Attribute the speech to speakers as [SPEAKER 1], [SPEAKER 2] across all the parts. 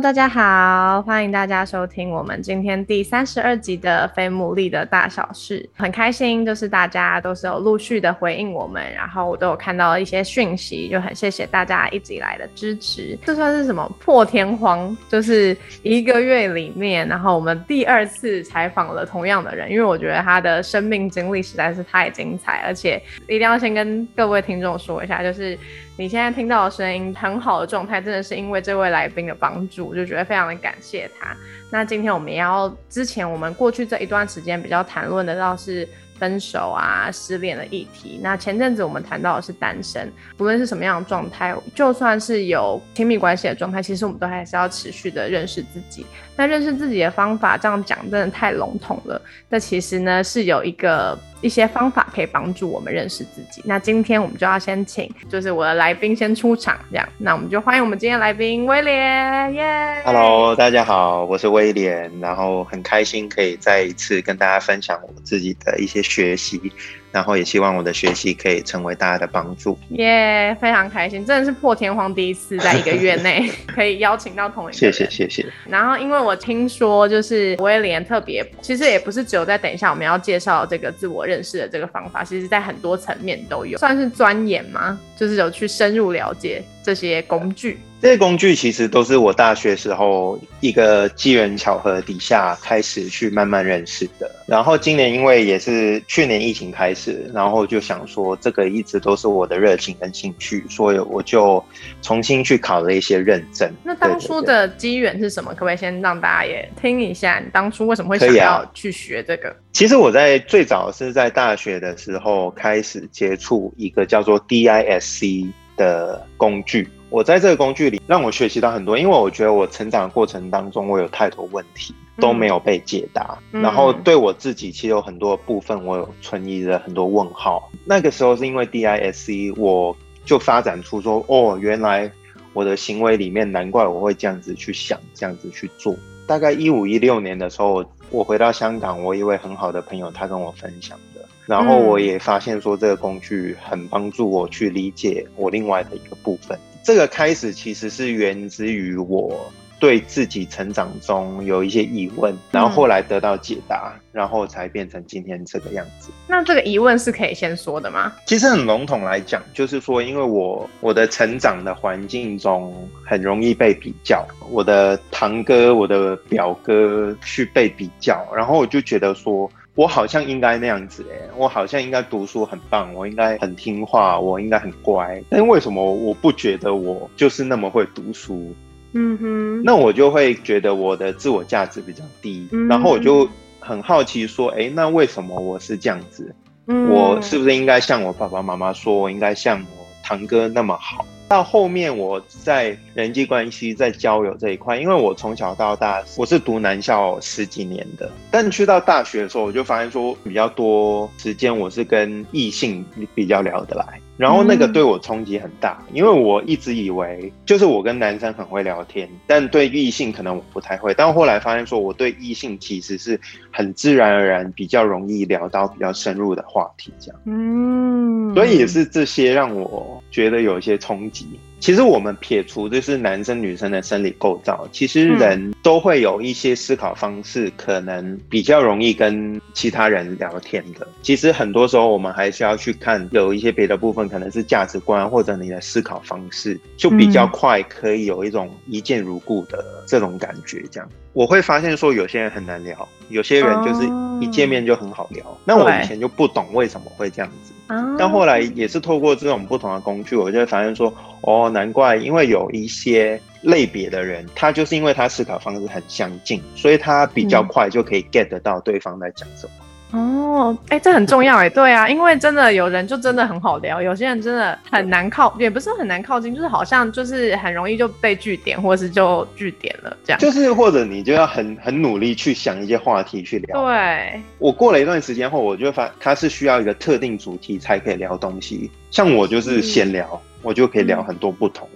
[SPEAKER 1] 大家好，欢迎大家收听我们今天第三十二集的《非牡蛎的大小事》。很开心，就是大家都是有陆续的回应我们，然后我都有看到一些讯息，就很谢谢大家一直以来的支持。这算是什么破天荒？就是一个月里面，然后我们第二次采访了同样的人，因为我觉得他的生命经历实在是太精彩，而且一定要先跟各位听众说一下，就是。你现在听到的声音很好的状态，真的是因为这位来宾的帮助，就觉得非常的感谢他。那今天我们也要，之前我们过去这一段时间比较谈论的倒是。分手啊，失恋的议题。那前阵子我们谈到的是单身，不论是什么样的状态，就算是有亲密关系的状态，其实我们都还是要持续的认识自己。那认识自己的方法，这样讲真的太笼统了。那其实呢，是有一个一些方法可以帮助我们认识自己。那今天我们就要先请，就是我的来宾先出场，这样。那我们就欢迎我们今天来宾威廉，耶
[SPEAKER 2] ！Hello，大家好，我是威廉，然后很开心可以再一次跟大家分享我自己的一些。学习，然后也希望我的学习可以成为大家的帮助。
[SPEAKER 1] 耶，非常开心，真的是破天荒第一次在一个月内 可以邀请到同一个。
[SPEAKER 2] 谢谢谢谢。
[SPEAKER 1] 然后，因为我听说，就是威廉特别，其实也不是只有在等一下我们要介绍这个自我认识的这个方法，其实在很多层面都有，算是钻研吗？就是有去深入了解这些工具。
[SPEAKER 2] 这些工具其实都是我大学时候一个机缘巧合底下开始去慢慢认识的。然后今年因为也是去年疫情开始，然后就想说这个一直都是我的热情跟兴趣，所以我就重新去考了一些认证。
[SPEAKER 1] 那当初的机缘是什么？可不可以先让大家也听一下，你当初为什么会想要去学这个？
[SPEAKER 2] 其实我在最早是在大学的时候开始接触一个叫做 DISC 的工具。我在这个工具里让我学习到很多，因为我觉得我成长的过程当中，我有太多问题都没有被解答，然后对我自己其实有很多部分我有存疑的很多问号。那个时候是因为 DISC，我就发展出说，哦，原来我的行为里面，难怪我会这样子去想，这样子去做。大概一五一六年的时候，我回到香港，我一位很好的朋友他跟我分享的，然后我也发现说这个工具很帮助我去理解我另外的一个部分。这个开始其实是源自于我对自己成长中有一些疑问，然后后来得到解答，然后才变成今天这个样子。
[SPEAKER 1] 那这个疑问是可以先说的吗？
[SPEAKER 2] 其实很笼统来讲，就是说，因为我我的成长的环境中很容易被比较，我的堂哥、我的表哥去被比较，然后我就觉得说。我好像应该那样子哎，我好像应该读书很棒，我应该很听话，我应该很乖。但为什么我不觉得我就是那么会读书？嗯哼，那我就会觉得我的自我价值比较低。然后我就很好奇说，哎，那为什么我是这样子？我是不是应该像我爸爸妈妈说，我应该像我堂哥那么好？到后面我在人际关系、在交友这一块，因为我从小到大我是读男校十几年的，但去到大学的时候，我就发现说比较多时间我是跟异性比较聊得来。然后那个对我冲击很大，因为我一直以为就是我跟男生很会聊天，但对异性可能我不太会。但后来发现说我对异性其实是很自然而然比较容易聊到比较深入的话题，这样。嗯，所以也是这些让我觉得有一些冲击。其实我们撇除就是男生女生的生理构造，其实人都会有一些思考方式，可能比较容易跟其他人聊天的。其实很多时候我们还是要去看有一些别的部分，可能是价值观或者你的思考方式，就比较快可以有一种一见如故的这种感觉。这样我会发现说有些人很难聊，有些人就是一见面就很好聊。那我以前就不懂为什么会这样子。但后来也是透过这种不同的工具，我就会发现说，哦，难怪，因为有一些类别的人，他就是因为他思考方式很相近，所以他比较快就可以 get 到对方在讲什么。
[SPEAKER 1] 哦，哎，这很重要哎，对啊，因为真的有人就真的很好聊，有些人真的很难靠，也不是很难靠近，就是好像就是很容易就被据点，或者是就据点了这样。
[SPEAKER 2] 就是或者你就要很很努力去想一些话题去聊。
[SPEAKER 1] 对，
[SPEAKER 2] 我过了一段时间后，我就发他是需要一个特定主题才可以聊东西，像我就是闲聊，我就可以聊很多不同。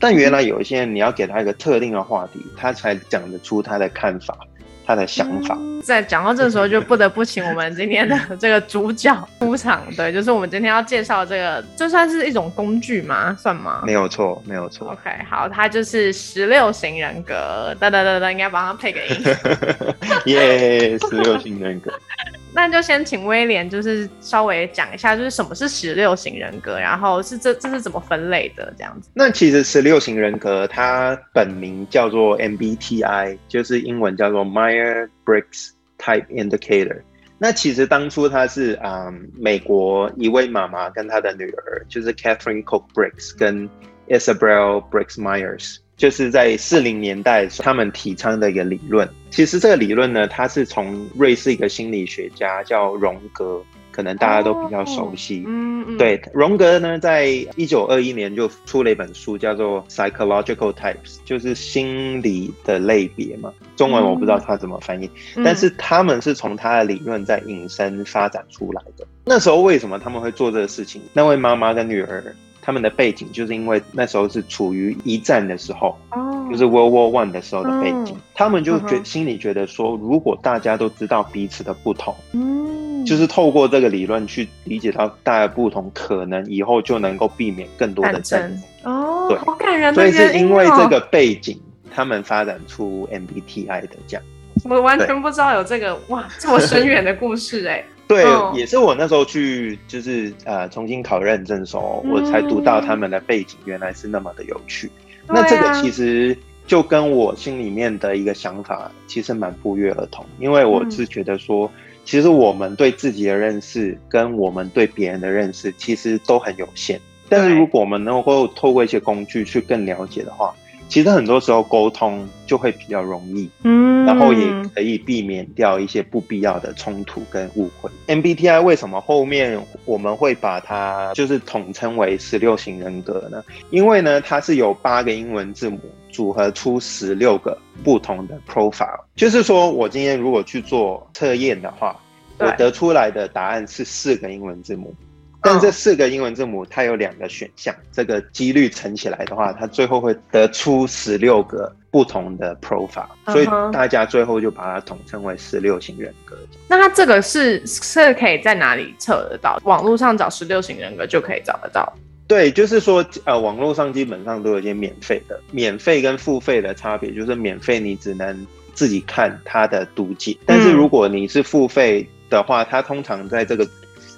[SPEAKER 2] 但原来有一些人，你要给他一个特定的话题，他才讲得出他的看法。他的想法，
[SPEAKER 1] 在讲到这时候，就不得不请我们今天的 这个主角出场。对，就是我们今天要介绍这个，这算是一种工具吗？算吗？
[SPEAKER 2] 没有错，没有错。
[SPEAKER 1] OK，好，他就是十六型人格。哒哒哒哒，应该帮他配个音。
[SPEAKER 2] 耶，十六型人格。
[SPEAKER 1] 那就先请威廉，就是稍微讲一下，就是什么是十六型人格，然后是这这是怎么分类的这样子。
[SPEAKER 2] 那其实十六型人格它本名叫做 MBTI，就是英文叫做 myer Briggs Type Indicator。那其实当初它是啊，美国一位妈妈跟她的女儿，就是 Catherine Cook Briggs 跟 Isabelle Briggs Myers。就是在四零年代，他们提倡的一个理论。其实这个理论呢，它是从瑞士一个心理学家叫荣格，可能大家都比较熟悉。嗯嗯。对，荣格呢，在一九二一年就出了一本书，叫做《Psychological Types》，就是心理的类别嘛。中文我不知道他怎么翻译，但是他们是从他的理论在引申发展出来的。那时候为什么他们会做这个事情？那位妈妈跟女儿。他们的背景就是因为那时候是处于一战的时候，哦，就是 World War One 的时候的背景，他们就觉心里觉得说，如果大家都知道彼此的不同，嗯，就是透过这个理论去理解到大家不同，可能以后就能够避免更多的战争。
[SPEAKER 1] 哦，对，好感人。
[SPEAKER 2] 所以是因为这个背景，他们发展出 MBTI 的这样。
[SPEAKER 1] 我完全不知道有这个哇这么深远的故事哎。
[SPEAKER 2] 对，也是我那时候去，就是呃重新考认证的时候，我才读到他们的背景原来是那么的有趣。那这个其实就跟我心里面的一个想法其实蛮不约而同，因为我是觉得说，其实我们对自己的认识跟我们对别人的认识其实都很有限，但是如果我们能够透过一些工具去更了解的话。其实很多时候沟通就会比较容易，嗯，然后也可以避免掉一些不必要的冲突跟误会。MBTI 为什么后面我们会把它就是统称为十六型人格呢？因为呢，它是有八个英文字母组合出十六个不同的 profile。就是说我今天如果去做测验的话，我得出来的答案是四个英文字母。但这四个英文字母，它有两个选项，这个几率乘起来的话，它最后会得出十六个不同的 profile，所以大家最后就把它统称为十六型人格。
[SPEAKER 1] 那它这个是是可以在哪里测得到？网络上找十六型人格就可以找得到？
[SPEAKER 2] 对，就是说，呃，网络上基本上都有一些免费的，免费跟付费的差别就是免费你只能自己看它的读解，但是如果你是付费的话，它通常在这个。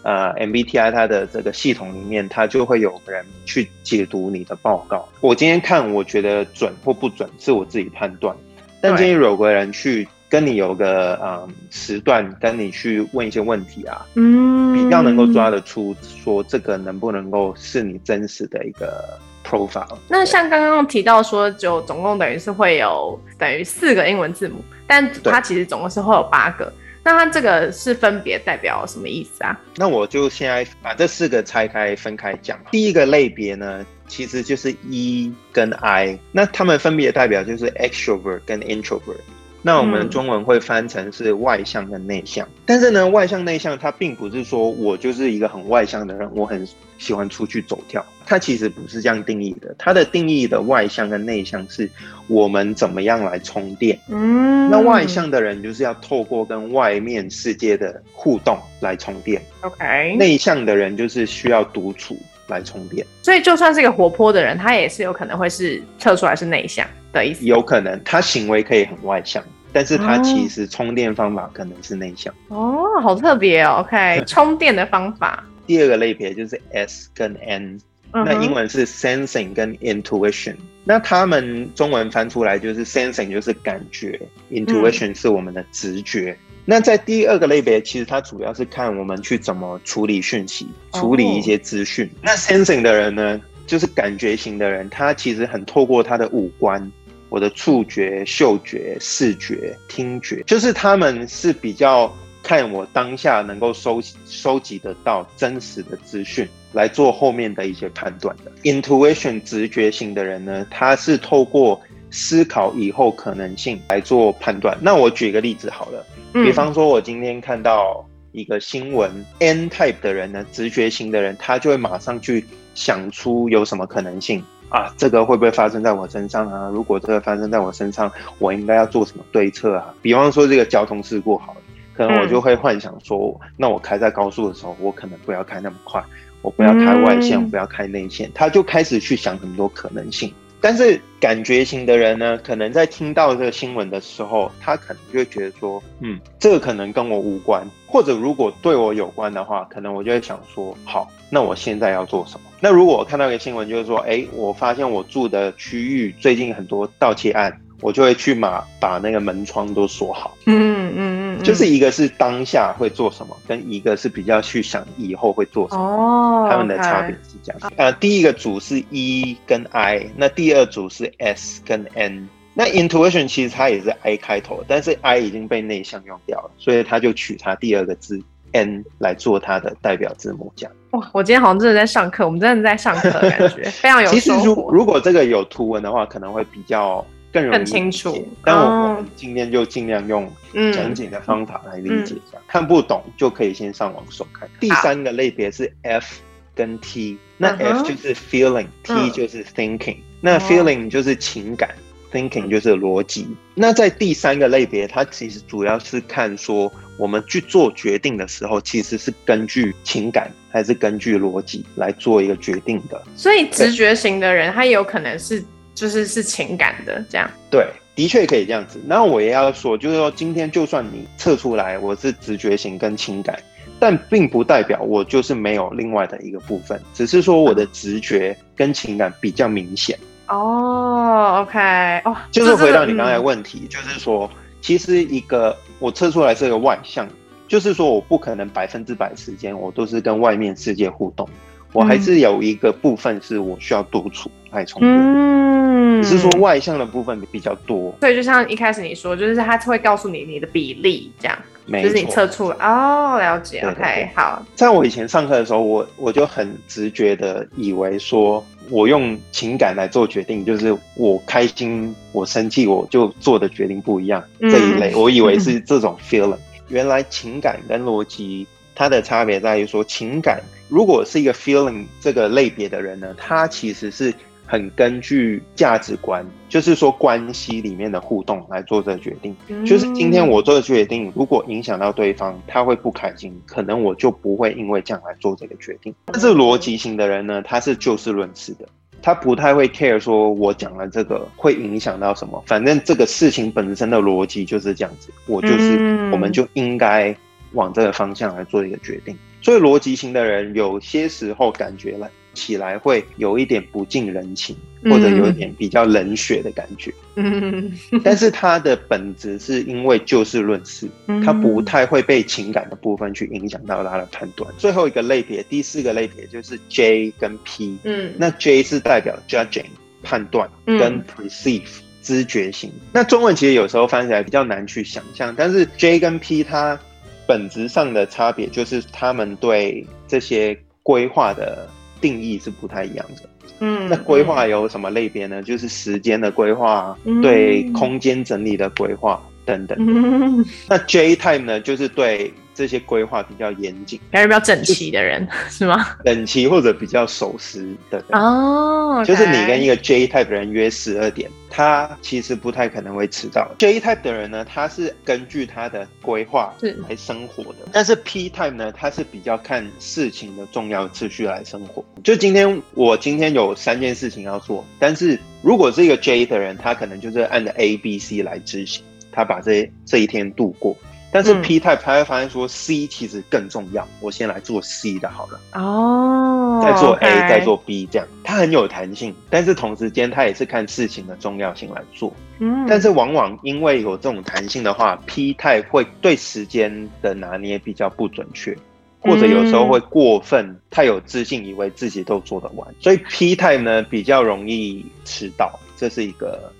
[SPEAKER 2] 呃，MBTI 它的这个系统里面，它就会有人去解读你的报告。我今天看，我觉得准或不准是我自己判断。但今天有个人去跟你有个嗯时段，跟你去问一些问题啊，嗯，比较能够抓得出说这个能不能够是你真实的一个 profile。
[SPEAKER 1] 那像刚刚提到说，就总共等于是会有等于四个英文字母，但它其实总共是会有八个。那它这个是分别代表什么意思啊？
[SPEAKER 2] 那我就现在把这四个拆开分开讲。第一个类别呢，其实就是 E 跟 I，那它们分别代表就是 extrovert 跟 introvert。那我们中文会翻成是外向跟内向。但是呢，外向内向它并不是说我就是一个很外向的人，我很喜欢出去走跳。它其实不是这样定义的。它的定义的外向跟内向是我们怎么样来充电。嗯，那外向的人就是要透过跟外面世界的互动来充电。
[SPEAKER 1] OK，
[SPEAKER 2] 内向的人就是需要独处来充电。
[SPEAKER 1] 所以就算是一个活泼的人，他也是有可能会是测出来是内向。的意思
[SPEAKER 2] 有可能，他行为可以很外向，但是他其实充电方法可能是内向。
[SPEAKER 1] 哦，好特别哦。OK，充电的方法。
[SPEAKER 2] 第二个类别就是 S 跟 N，那英文是 Sensing 跟 Intuition。那他们中文翻出来就是 Sensing 就是感觉，Intuition 是我们的直觉。那在第二个类别，其实它主要是看我们去怎么处理讯息，处理一些资讯。那 Sensing 的人呢，就是感觉型的人，他其实很透过他的五官。我的触觉、嗅觉、视觉、听觉，就是他们是比较看我当下能够收收集得到真实的资讯，来做后面的一些判断的。Intuition 直觉型的人呢，他是透过思考以后可能性来做判断。那我举个例子好了，比方说我今天看到一个新闻，N type 的人呢，直觉型的人，他就会马上去想出有什么可能性。啊，这个会不会发生在我身上啊？如果这个发生在我身上，我应该要做什么对策啊？比方说这个交通事故好了，可能我就会幻想说，那我开在高速的时候，我可能不要开那么快，我不要开外线，我不要开内线，他就开始去想很多可能性。但是感觉型的人呢，可能在听到这个新闻的时候，他可能就会觉得说，嗯，这个可能跟我无关，或者如果对我有关的话，可能我就会想说，好，那我现在要做什么？那如果我看到一个新闻，就是说，哎，我发现我住的区域最近很多盗窃案。我就会去把把那个门窗都锁好。嗯嗯嗯，就是一个是当下会做什么，跟一个是比较去想以后会做什么。哦，他们的差别是这样。呃，第一个组是 E 跟 I，那第二组是 S 跟 N。那 Intuition 其实它也是 I 开头，但是 I 已经被内向用掉了，所以他就取它第二个字 N 来做它的代表字母这样。
[SPEAKER 1] 哇，我今天好像真的在上课，我们真的在上课，感觉 非常有
[SPEAKER 2] 其实如如果这个有图文的话，可能会比较。更容易
[SPEAKER 1] 清楚，
[SPEAKER 2] 但我们今天就尽量用讲解的方法来理解一下。看不懂就可以先上网搜看。第三个类别是 F 跟 T，那 F 就是 feeling，T 就是 thinking。那 feeling 就是情感，thinking 就是逻辑。那在第三个类别，它其实主要是看说我们去做决定的时候，其实是根据情感还是根据逻辑来做一个决定的。
[SPEAKER 1] 所以直觉型的人，他有可能是。就是是情感的这样，
[SPEAKER 2] 对，的确可以这样子。那我也要说，就是说今天就算你测出来我是直觉型跟情感，但并不代表我就是没有另外的一个部分，只是说我的直觉跟情感比较明显。
[SPEAKER 1] 哦，OK，哦，
[SPEAKER 2] 就是回到你刚才问题，就是说其实一个我测出来是个外向，就是说我不可能百分之百时间我都是跟外面世界互动。我还是有一个部分是我需要独处来充电，只是说外向的部分比较多。
[SPEAKER 1] 所以，就像一开始你说，就是他会告诉你你的比例这样，就是你测出哦，了解。OK，好。
[SPEAKER 2] 在我以前上课的时候，我我就很直觉的以为说，我用情感来做决定，就是我开心、我生气，我就做的决定不一样这一类。我以为是这种 feeling，原来情感跟逻辑。它的差别在于说，情感如果是一个 feeling 这个类别的人呢，他其实是很根据价值观，就是说关系里面的互动来做这个决定。就是今天我做的决定，如果影响到对方，他会不开心，可能我就不会因为这样来做这个决定。但是逻辑型的人呢，他是就事论事的，他不太会 care 说我讲了这个会影响到什么，反正这个事情本身的逻辑就是这样子，我就是我们就应该。往这个方向来做一个决定，所以逻辑型的人有些时候感觉来起来会有一点不近人情，或者有一点比较冷血的感觉。嗯，但是他的本质是因为就事论事，他不太会被情感的部分去影响到他的判断。最后一个类别，第四个类别就是 J 跟 P。嗯，那 J 是代表 judging 判断，跟 perceive 知觉型。那中文其实有时候翻起来比较难去想象，但是 J 跟 P 它。本质上的差别就是他们对这些规划的定义是不太一样的。嗯，那规划有什么类别呢？就是时间的规划，对空间整理的规划等等。那 J time 呢，就是对。这些规划比较严谨，
[SPEAKER 1] 还是比较整齐的人 是吗？
[SPEAKER 2] 整齐或者比较守时的人哦，就是你跟一个 J type 的人约十二点，他其实不太可能会迟到。J type 的人呢，他是根据他的规划来生活的，但是 P type 呢，他是比较看事情的重要次序来生活。就今天我今天有三件事情要做，但是如果是一个 J 的人，他可能就是按着 A、B、C 来执行，他把这这一天度过。但是 P type 他会发现说 C 其实更重要，我先来做 C 的好了，哦，再做 A，再做 B，这样。它很有弹性，但是同时间他也是看事情的重要性来做，嗯，但是往往因为有这种弹性的话，P type 会对时间的拿捏比较不准确，或者有时候会过分太有自信，以为自己都做得完，所以 P type 呢比较容易迟到，这是一个。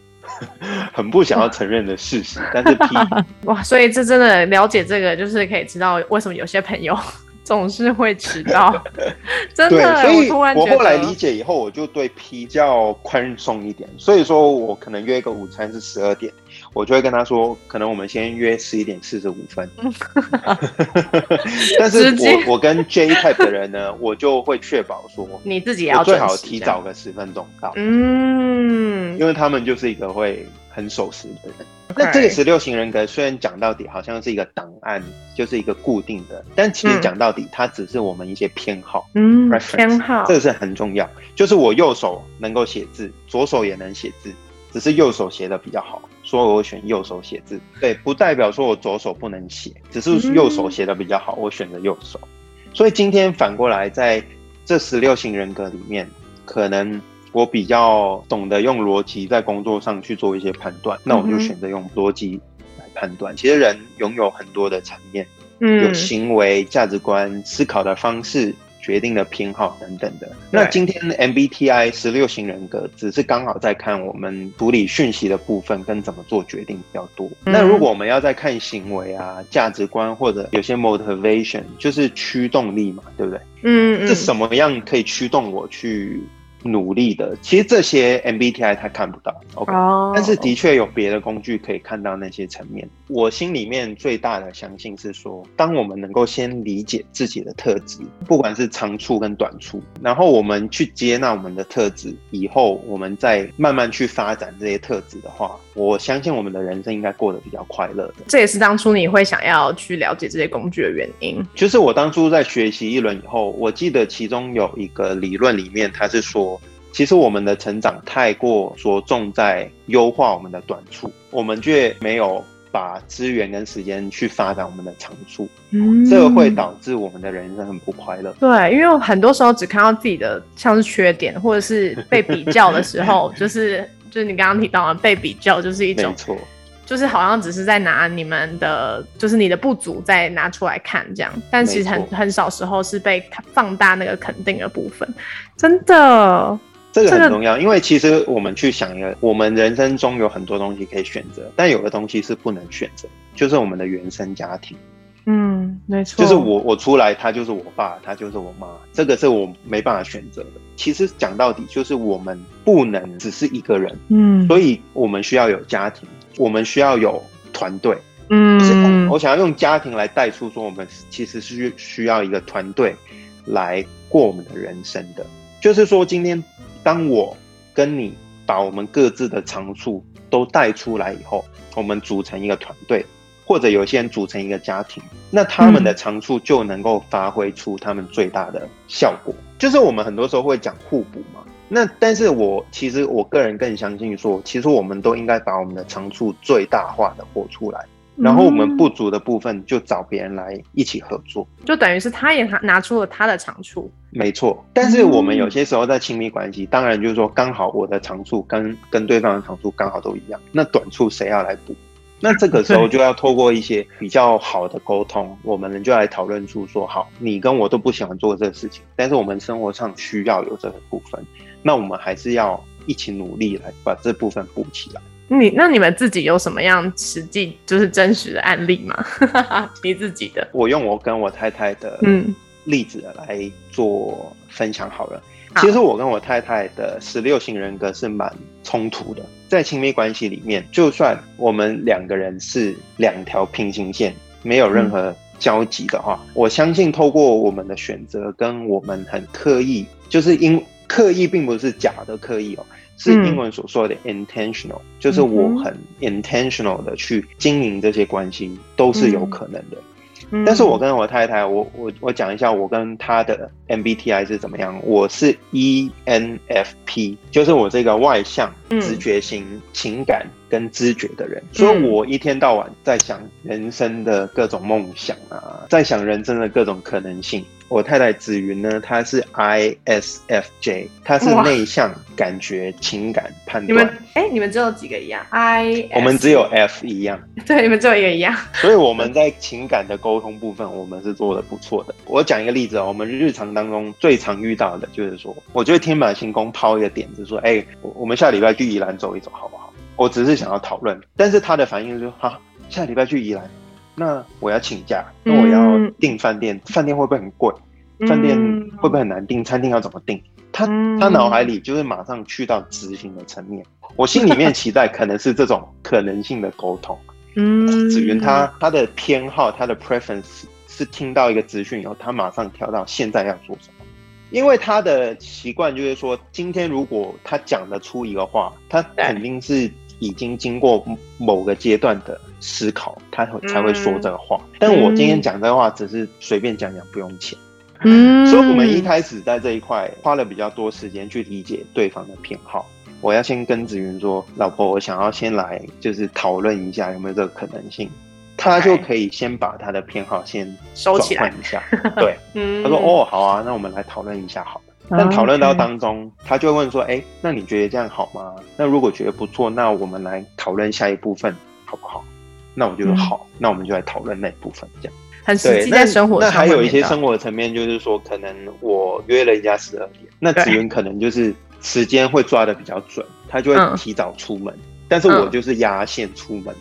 [SPEAKER 2] 很不想要承认的事实。但是 P
[SPEAKER 1] 哇，所以这真的了解这个，就是可以知道为什么有些朋友总是会迟到。真，的，
[SPEAKER 2] 所以我后来理解以后，我就对 P 较宽松一点。所以说我可能约一个午餐是十二点，我就会跟他说，可能我们先约十一点四十五分。但是我我跟 J type 的人呢，我就会确保说，
[SPEAKER 1] 你自己要
[SPEAKER 2] 最好提早个十分钟到，
[SPEAKER 1] 嗯，
[SPEAKER 2] 因为他们就是一个会很守时的人。那这个十六型人格虽然讲到底好像是一个档案，就是一个固定的，但其实
[SPEAKER 1] 嗯
[SPEAKER 2] 讲到底，它只是我们一些偏好。
[SPEAKER 1] 嗯偏好
[SPEAKER 2] 这个是很重要。就是我右手能够写字，左手也能写字，只是右手写的比较好，所以我选右手写字。对，不代表说我左手不能写，只是右手写的比较好，我选择右手。所以今天反过来，在这十六型人格里面，可能我比较懂得用逻辑在工作上去做一些判断，那我就选择用逻辑来判断。其实人拥有很多的层面，嗯有
[SPEAKER 1] 嗯
[SPEAKER 2] 行为、价值观、思考的方式、决定的偏好等等的。那今天 MBTI 十六型人格只是刚好在看我们处理讯息的部分跟怎么做决定比较多。
[SPEAKER 1] 嗯
[SPEAKER 2] 那如果我们要再看行为啊、价值观或者有些 motivation，就是驱动力嘛，对不对？
[SPEAKER 1] 嗯嗯
[SPEAKER 2] 是什么样可以驱动我去努力的？其实这些 MBTI 他看不到，OK。
[SPEAKER 1] 哦，
[SPEAKER 2] 但是的确有别的工具可以看到那些层面。我心里面最大的相信是说，当我们能够先理解自己的特质，不管是长处跟短处，然后我们去接纳我们的特质，以后我们再慢慢去发展这些特质的话，我相信我们的人生应该过得比较快乐的。
[SPEAKER 1] 这也是当初你会想要去了解这些工具的原因。
[SPEAKER 2] 就是我当初在学习一轮以后，我记得其中有一个理论里面，它是说，其实我们的成长太过着重在优化我们的短处，我们却没有把资源跟时间去发展我们的长处，
[SPEAKER 1] 嗯。
[SPEAKER 2] 这个会导致我们的人生很不快乐。
[SPEAKER 1] 对，因为很多时候只看到自己的像是缺点，或者是被比较的时候，就是就是你刚刚提到的被比较，就是一种
[SPEAKER 2] 没错，
[SPEAKER 1] 就是好像只是在拿你们的，就是你的不足再拿出来看这样，但其实很很少时候是被放大那个肯定的部分，真的，
[SPEAKER 2] 这个很重要，因为其实我们去想一个，我们人生中有很多东西可以选择，但有的东西是不能选择，就是我们的原生家庭。
[SPEAKER 1] 嗯，没错，
[SPEAKER 2] 就是我我出来，他就是我爸，他就是我妈，这个是我没办法选择的。其实讲到底，就是我们不能只是一个人，
[SPEAKER 1] 嗯，
[SPEAKER 2] 所以我们需要有家庭，我们需要有团队。
[SPEAKER 1] 嗯，
[SPEAKER 2] 就是我想要用家庭来带出说，我们其实是需要一个团队来过我们的人生的。就是说，今天当我跟你把我们各自的长处都带出来以后，我们组成一个团队，或者有些人组成一个家庭，那他们的长处就能够发挥出他们最大的效果。就是我们很多时候会讲互补嘛。那但是我其实我个人更相信说，其实我们都应该把我们的长处最大化的活出来。然后我们不足的部分就找别人来一起合作，
[SPEAKER 1] 就等于是他也拿拿出了他的长处，
[SPEAKER 2] 没错。但是我们有些时候在亲密关系，当然就是说刚好我的长处跟跟对方的长处刚好都一样，那短处谁要来补？那这个时候 就要透过一些比较好的沟通，我们就来讨论出说，好，你跟我都不喜欢做这个事情，但是我们生活上需要有这个部分，那我们还是要一起努力来把这部分补起来。
[SPEAKER 1] 你那你们自己有什么样实际就是真实的案例吗？你自己的，
[SPEAKER 2] 我用我跟我太太的
[SPEAKER 1] 嗯
[SPEAKER 2] 例子来做分享好了。
[SPEAKER 1] 好
[SPEAKER 2] 其实我跟我太太的十六型人格是蛮冲突的，在亲密关系里面，就算我们两个人是两条平行线，没有任何交集的话，我相信透过我们的选择跟我们很刻意，就是因刻意并不是假的刻意哦，是
[SPEAKER 1] 嗯
[SPEAKER 2] 英文所说的 intentional，、就是我很 intentional 的去经营这些关系，都是有可能的。
[SPEAKER 1] 嗯
[SPEAKER 2] 但是我跟我太太，我我我讲一下我跟她的 MBTI 是怎么样。我是 E ENFP，就是我这个外向、
[SPEAKER 1] 嗯
[SPEAKER 2] 直觉型、情感跟知觉的人，所以我一天到晚在想人生的各种梦想啊，在想人生的各种可能性。我太太紫云呢，她是 ISFJ，她是内向、感觉、情感、判断
[SPEAKER 1] 你们
[SPEAKER 2] 断。
[SPEAKER 1] 哎、你们只有几个一样？I
[SPEAKER 2] 我们只有 F 一样。
[SPEAKER 1] 对，你们只有一个一样。
[SPEAKER 2] 所以我们在情感的沟通部分，我们是做的不错的。我讲一个例子哦，我们日常当中最常遇到的就是说，我觉得天马行空抛一个点子，说，哎、我我们下礼拜去宜兰走一走，好不好？我只是想要讨论。但是他的反应是说，好，下礼拜去宜兰，那我要请假，那我要订饭店，饭店会不会很贵？饭店会不会很难订？餐厅要怎么订？他他脑海里就是马上去到执行的层面。我心里面期待可能是这种可能性的沟通。嗯，子云他他的偏好，他的 preference 是听到一个资讯以后，他马上跳到现在要做什么。因为他的习惯就是说，今天如果他讲得出一个话，他肯定是已经经过某个阶段的思考，他才会说这个话。但我今天讲这个话，只是随便讲讲，不用钱。嗯，所以我们一开始在这一块花了比较多时间去理解对方的偏好。我要先跟子云说，老婆，我想要先来就是讨论一下有没有这个可能性，他就可以先把他的偏好先
[SPEAKER 1] 收起来
[SPEAKER 2] 一下。对，他说哦，好啊，那我们来讨论一下好了。但讨论到当中，他就会问说，哎，那你觉得这样好吗？那如果觉得不错，那我们来讨论下一部分好不好？那我就说好，那我们就来讨论那一部分这样。
[SPEAKER 1] 很实际在生活
[SPEAKER 2] 那还有一些生活层面，就是说，可能我约了人家十二点，那子云可能就是时间会抓的比较准，他就会提早出门，但是我就是压线出门，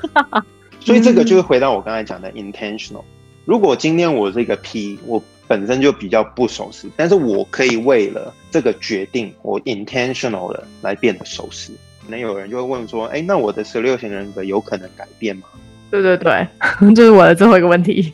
[SPEAKER 2] 所以这个就是回到我刚才讲的 intentional。如果今天我是一个 P，我本身就比较不熟识，但是我可以为了这个决定，我 intentional 的来变得熟识。可能有人就会问说，哎，那我的十六型人格有可能改变吗？
[SPEAKER 1] 对对对，这是我的最后一个问题。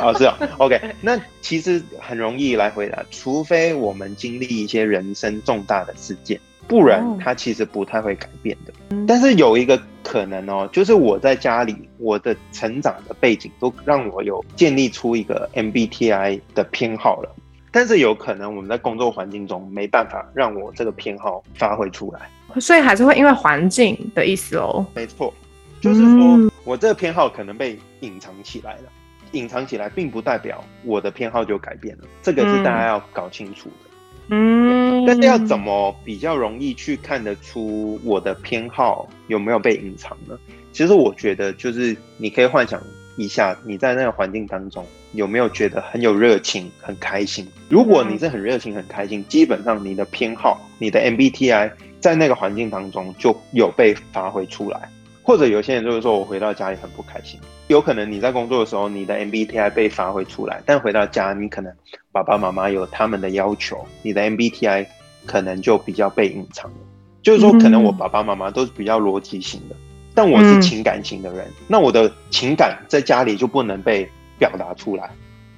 [SPEAKER 2] 哦，是哦，OK，那其实很容易来回答，除非我们经历一些人生重大的事件，不然它其实不太会改变的。但是有一个可能哦，就是我在家里，我的成长的背景都让我有建立出一个 MBTI 的偏好了，但是有可能我们在工作环境中没办法让我这个偏好发挥出来，
[SPEAKER 1] 所以还是会因为环境的意思哦。
[SPEAKER 2] 没错。就是说，我这个偏好可能被隐藏起来了，隐藏起来并不代表我的偏好就改变了，这个是大家要搞清楚的。嗯，嗯但是要怎么比较容易去看得出我的偏好有没有被隐藏呢？其实我觉得，就是你可以幻想一下，你在那个环境当中有没有觉得很有热情、很开心？如果你是很热情、很开心，基本上你的偏好、你的 MBTI 在那个环境当中就有被发挥出来。或者有些人就是说我回到家里很不开心，有可能你在工作的时候你的 MBTI 被发挥出来，但回到家你可能爸爸妈妈有他们的要求，你的 MBTI 可能就比较被隐藏了。就是说，可能我爸爸妈妈都是比较逻辑型的，但我是情感型的人，那我的情感在家里就不能被表达出来，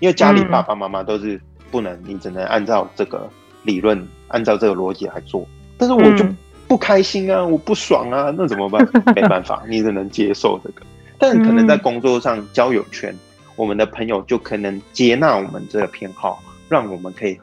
[SPEAKER 2] 因为家里爸爸妈妈都是不能，你只能按照这个理论，按照这个逻辑来做，但是我就。不开心啊，我不爽啊，那怎么办？没办法，你只能接受这个。但可能在工作上、交友圈，我们的朋友就可能接纳我们这个偏好，让我们可以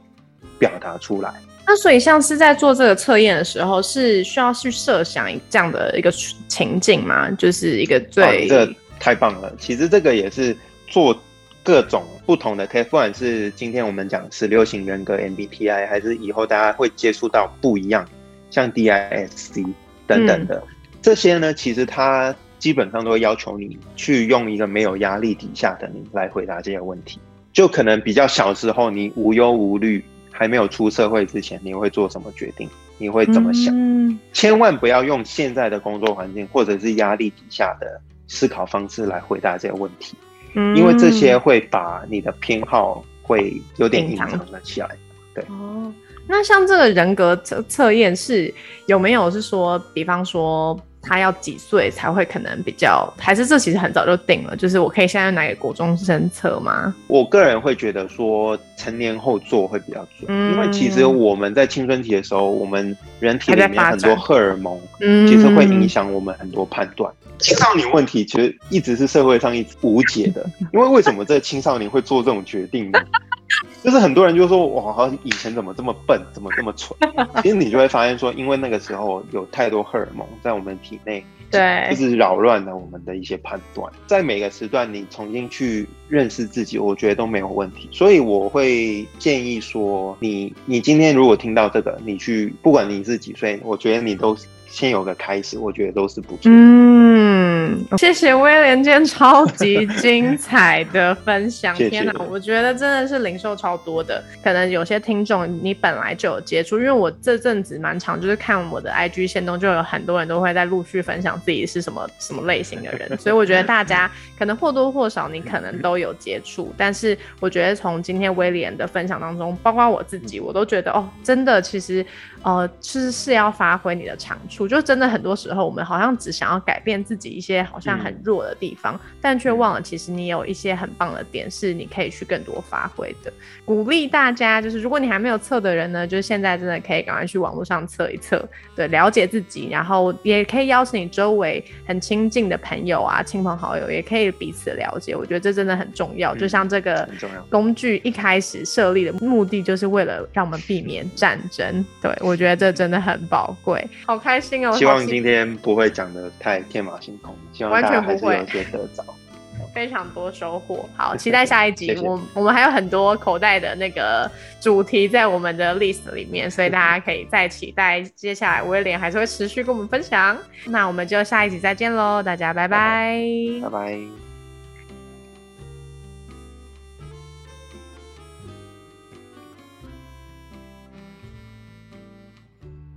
[SPEAKER 2] 表达出来。
[SPEAKER 1] 那所以，像是在做这个测验的时候，是需要去设想这样的一个情境吗？就是一个最
[SPEAKER 2] 这太棒了。其实这个也是做各种不同的，可以不管是今天我们讲十六型人格 MBTI，还是以后大家会接触到不一样。像 DISC 等等的这些呢，其实它基本上都会要求你去用一个没有压力底下的你来回答这些问题。就可能比较小时候，你无忧无虑，还没有出社会之前，你会做什么决定？你会怎么想？千万不要用现在的工作环境或者是压力底下的思考方式来回答这些问题，因为这些会把你的偏好会有点隐藏了起来。对。
[SPEAKER 1] 那像这个人格测测验是有没有是说，比方说他要几岁才会可能比较，还是这其实很早就定了，就是我可以现在拿给国中生测吗？
[SPEAKER 2] 我个人会觉得说成年后做会比较准，因为其实我们在青春期的时候，我们人体里面很多荷尔蒙，其实会影响我们很多判断。青少年问题其实一直是社会上一直无解的，因为为什么这青少年会做这种决定呢？就是很多人就说，哇，好像以前怎么这么笨，怎么这么蠢？其实你就会发现说，因为那个时候有太多荷尔蒙在我们体内，
[SPEAKER 1] 对，
[SPEAKER 2] 就是扰乱了我们的一些判断。在每个时段，你重新去认识自己，我觉得都没有问题。所以我会建议说，你你今天如果听到这个，你去不管你是几岁，我觉得你都先有个开始，我觉得都是不错。嗯。
[SPEAKER 1] 嗯，谢谢威廉，今天超级精彩的分享。天哪，我觉得真的是零售超多的。可能有些听众你本来就有接触，因为我这阵子蛮长，就是看我的 IG 线动，就有很多人都会在陆续分享自己是什么什么类型的人，所以我觉得大家可能或多或少你可能都有接触。但是我觉得从今天威廉的分享当中，包括我自己，我都觉得哦，真的其实呃是是要发挥你的长处，就真的很多时候我们好像只想要改变自己一些好像很弱的地方，但却忘了其实你有一些很棒的点是你可以去更多发挥的。鼓励大家，就是如果你还没有测的人呢，就是现在真的可以赶快去网络上测一测，对，了解自己，然后也可以邀请你周围很亲近的朋友啊、亲朋好友，也可以彼此了解。我觉得这真的很重要。就像这个工具一开始设立的目的，就是为了让我们避免战争。对我觉得这真的很宝贵，好开心哦！
[SPEAKER 2] 希望今天不会讲的太天马行空，希望
[SPEAKER 1] 完
[SPEAKER 2] 大家还是
[SPEAKER 1] 全不会
[SPEAKER 2] 有些得着。
[SPEAKER 1] 非常多收获。好，期待下一集。
[SPEAKER 2] 谢谢
[SPEAKER 1] 我我们还有很多口袋的那个主题在我们的 list 里面，所以大家可以再期待接下来威廉还是会持续跟我们分享。那我们就下一集再见喽，大家拜拜
[SPEAKER 2] 拜拜。